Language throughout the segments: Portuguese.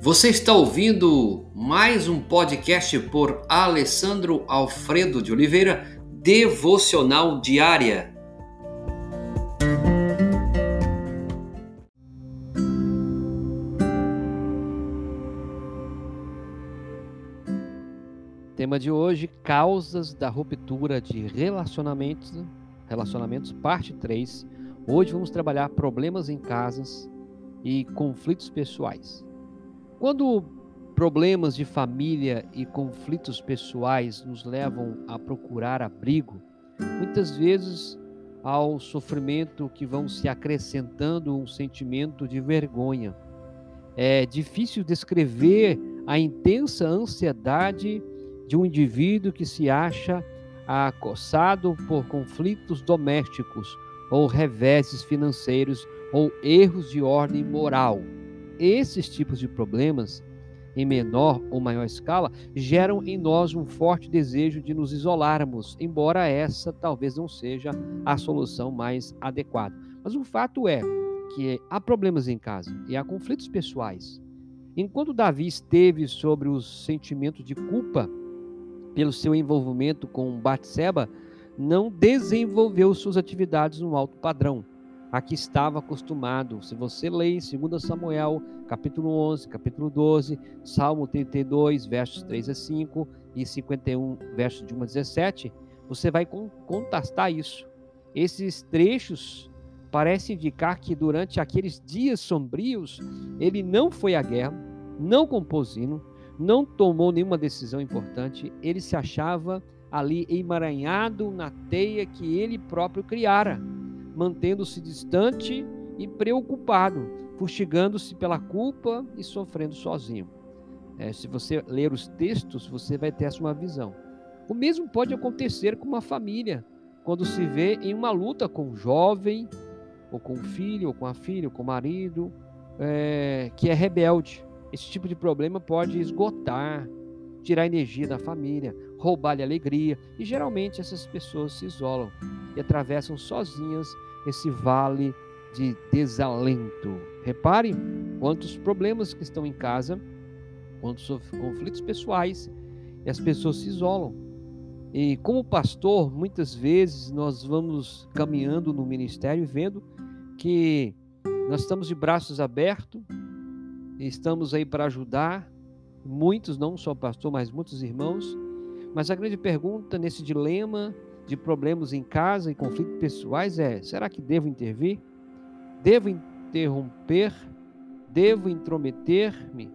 Você está ouvindo mais um podcast por Alessandro Alfredo de Oliveira, Devocional Diária. Tema de hoje: causas da ruptura de relacionamentos, relacionamentos parte 3. Hoje vamos trabalhar problemas em casas e conflitos pessoais. Quando problemas de família e conflitos pessoais nos levam a procurar abrigo, muitas vezes ao sofrimento que vão se acrescentando um sentimento de vergonha. É difícil descrever a intensa ansiedade de um indivíduo que se acha acossado por conflitos domésticos ou reveses financeiros ou erros de ordem moral. Esses tipos de problemas, em menor ou maior escala, geram em nós um forte desejo de nos isolarmos, embora essa talvez não seja a solução mais adequada. Mas o fato é que há problemas em casa e há conflitos pessoais. Enquanto Davi esteve sobre os sentimentos de culpa pelo seu envolvimento com Batseba, não desenvolveu suas atividades no alto padrão a que estava acostumado. Se você lê em 2 Samuel, capítulo 11, capítulo 12, Salmo 32, versos 3 a 5 e 51, versos de 1 a 17, você vai contrastar isso. Esses trechos parecem indicar que durante aqueles dias sombrios, ele não foi à guerra, não compôs hino, não tomou nenhuma decisão importante, ele se achava ali emaranhado na teia que ele próprio criara mantendo-se distante e preocupado, fustigando-se pela culpa e sofrendo sozinho. É, se você ler os textos, você vai ter essa uma visão. O mesmo pode acontecer com uma família, quando se vê em uma luta com um jovem, ou com o filho, ou com a filha, ou com o marido, é, que é rebelde. Esse tipo de problema pode esgotar, tirar energia da família, roubar-lhe alegria, e geralmente essas pessoas se isolam e atravessam sozinhas esse vale de desalento. Repare quantos problemas que estão em casa, quantos conflitos pessoais, e as pessoas se isolam. E como pastor, muitas vezes nós vamos caminhando no ministério vendo que nós estamos de braços abertos, estamos aí para ajudar muitos, não só pastor, mas muitos irmãos. Mas a grande pergunta nesse dilema de problemas em casa e conflitos pessoais é: será que devo intervir? Devo interromper? Devo intrometer-me?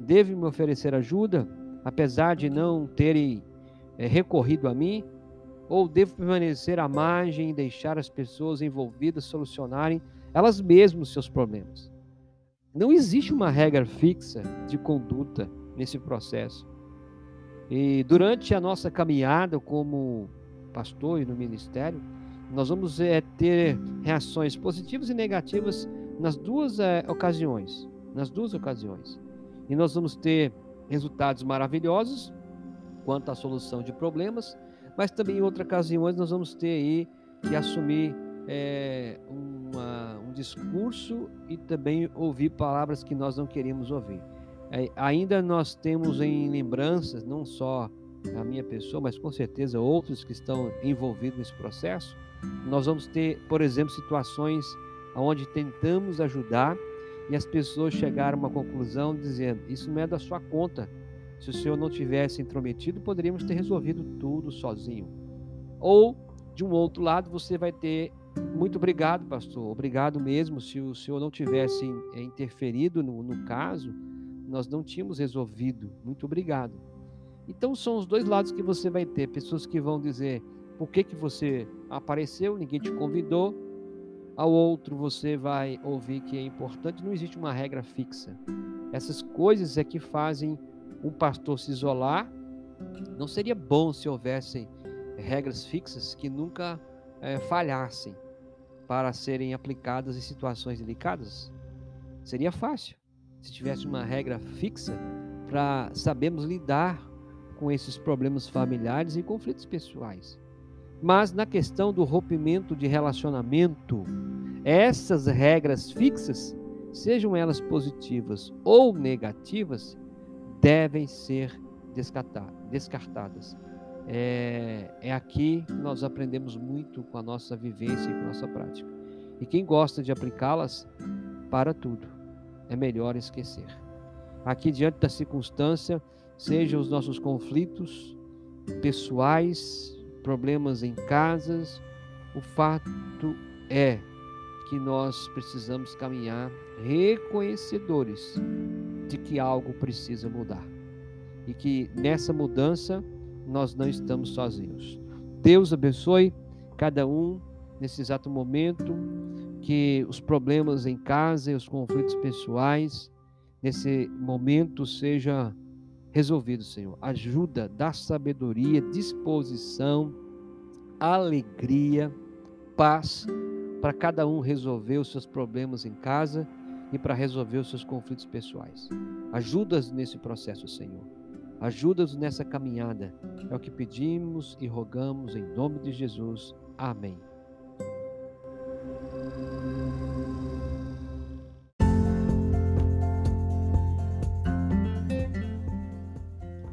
Devo me oferecer ajuda, apesar de não terem é, recorrido a mim? Ou devo permanecer à margem e deixar as pessoas envolvidas solucionarem elas mesmas seus problemas? Não existe uma regra fixa de conduta nesse processo. E durante a nossa caminhada como pastor e no ministério, nós vamos é, ter reações positivas e negativas nas duas é, ocasiões, nas duas ocasiões. E nós vamos ter resultados maravilhosos quanto à solução de problemas, mas também em outras ocasiões nós vamos ter aí que assumir é, uma, um discurso e também ouvir palavras que nós não queríamos ouvir. É, ainda nós temos em lembranças, não só a minha pessoa, mas com certeza outros que estão envolvidos nesse processo, nós vamos ter, por exemplo, situações onde tentamos ajudar e as pessoas chegaram a uma conclusão dizendo: Isso não é da sua conta. Se o senhor não tivesse intrometido, poderíamos ter resolvido tudo sozinho. Ou, de um outro lado, você vai ter: Muito obrigado, pastor, obrigado mesmo. Se o senhor não tivesse eh, interferido no, no caso, nós não tínhamos resolvido. Muito obrigado. Então são os dois lados que você vai ter, pessoas que vão dizer por que, que você apareceu, ninguém te convidou. Ao outro você vai ouvir que é importante, não existe uma regra fixa. Essas coisas é que fazem um pastor se isolar. Não seria bom se houvessem regras fixas que nunca é, falhassem para serem aplicadas em situações delicadas? Seria fácil se tivesse uma regra fixa para sabermos lidar com esses problemas familiares e conflitos pessoais. Mas na questão do rompimento de relacionamento, essas regras fixas sejam elas positivas ou negativas, devem ser descartadas. É, é aqui que nós aprendemos muito com a nossa vivência e com a nossa prática. E quem gosta de aplicá-las, para tudo, é melhor esquecer. Aqui, diante da circunstância, sejam os nossos conflitos pessoais, problemas em casas, o fato é que nós precisamos caminhar reconhecedores de que algo precisa mudar e que nessa mudança nós não estamos sozinhos. Deus abençoe cada um nesse exato momento, que os problemas em casa e os conflitos pessoais nesse momento seja resolvidos, Senhor. Ajuda, dá sabedoria, disposição, alegria, paz para cada um resolver os seus problemas em casa e para resolver os seus conflitos pessoais. Ajuda-os nesse processo, Senhor. Ajuda-nos nessa caminhada. É o que pedimos e rogamos em nome de Jesus. Amém.